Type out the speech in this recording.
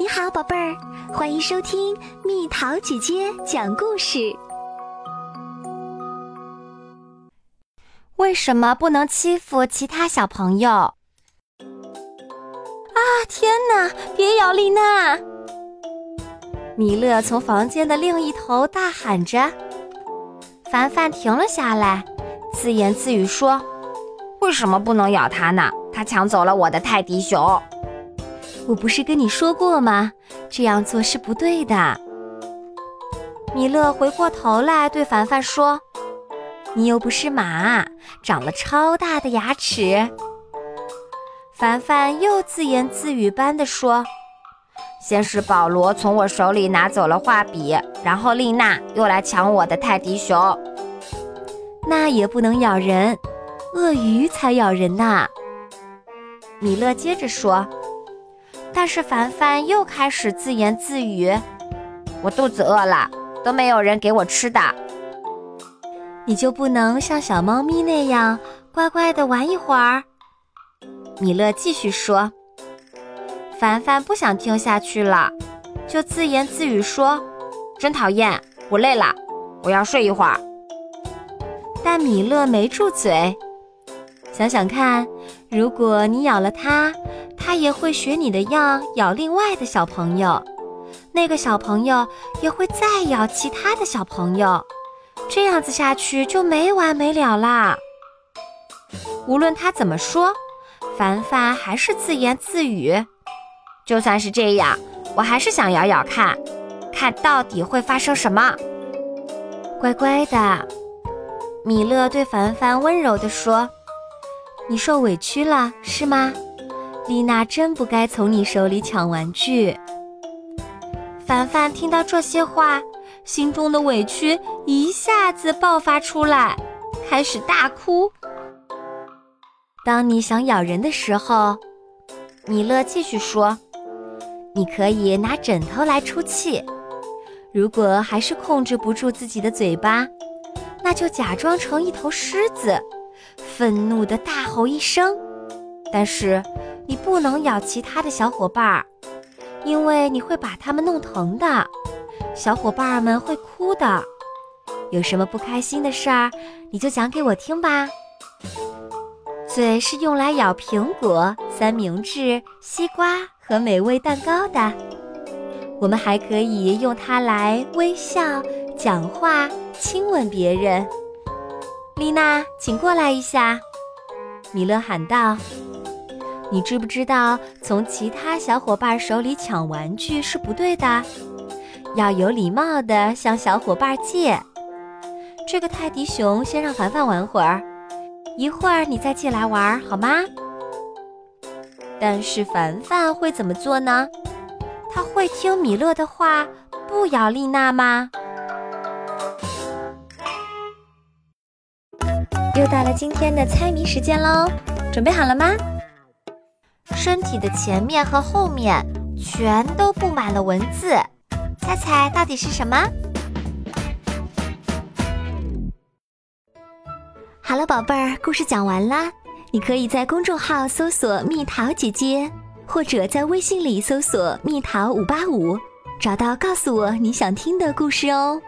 你好，宝贝儿，欢迎收听蜜桃姐姐讲故事。为什么不能欺负其他小朋友？啊！天哪！别咬丽娜！米勒从房间的另一头大喊着。凡凡停了下来，自言自语说：“为什么不能咬他呢？他抢走了我的泰迪熊。”我不是跟你说过吗？这样做是不对的。米勒回过头来对凡凡说：“你又不是马，长了超大的牙齿。”凡凡又自言自语般地说：“先是保罗从我手里拿走了画笔，然后丽娜又来抢我的泰迪熊。那也不能咬人，鳄鱼才咬人呢。”米勒接着说。但是凡凡又开始自言自语：“我肚子饿了，都没有人给我吃的。你就不能像小猫咪那样乖乖的玩一会儿？”米勒继续说。凡凡不想听下去了，就自言自语说：“真讨厌，我累了，我要睡一会儿。”但米勒没住嘴。想想看，如果你咬了它。它也会学你的样咬另外的小朋友，那个小朋友也会再咬其他的小朋友，这样子下去就没完没了啦。无论他怎么说，凡凡还是自言自语。就算是这样，我还是想咬咬看，看到底会发生什么。乖乖的，米勒对凡凡温柔地说：“你受委屈了是吗？”丽娜真不该从你手里抢玩具。凡凡听到这些话，心中的委屈一下子爆发出来，开始大哭。当你想咬人的时候，米勒继续说：“你可以拿枕头来出气。如果还是控制不住自己的嘴巴，那就假装成一头狮子，愤怒的大吼一声。但是。”你不能咬其他的小伙伴儿，因为你会把他们弄疼的，小伙伴们会哭的。有什么不开心的事儿，你就讲给我听吧。嘴是用来咬苹果、三明治、西瓜和美味蛋糕的，我们还可以用它来微笑、讲话、亲吻别人。丽娜，请过来一下，米勒喊道。你知不知道，从其他小伙伴手里抢玩具是不对的，要有礼貌地向小伙伴借。这个泰迪熊先让凡凡玩会儿，一会儿你再借来玩，好吗？但是凡凡会怎么做呢？他会听米勒的话，不咬丽娜吗？又到了今天的猜谜时间喽，准备好了吗？身体的前面和后面全都布满了文字，猜猜到底是什么？好了，宝贝儿，故事讲完啦。你可以在公众号搜索“蜜桃姐姐”，或者在微信里搜索“蜜桃五八五”，找到告诉我你想听的故事哦。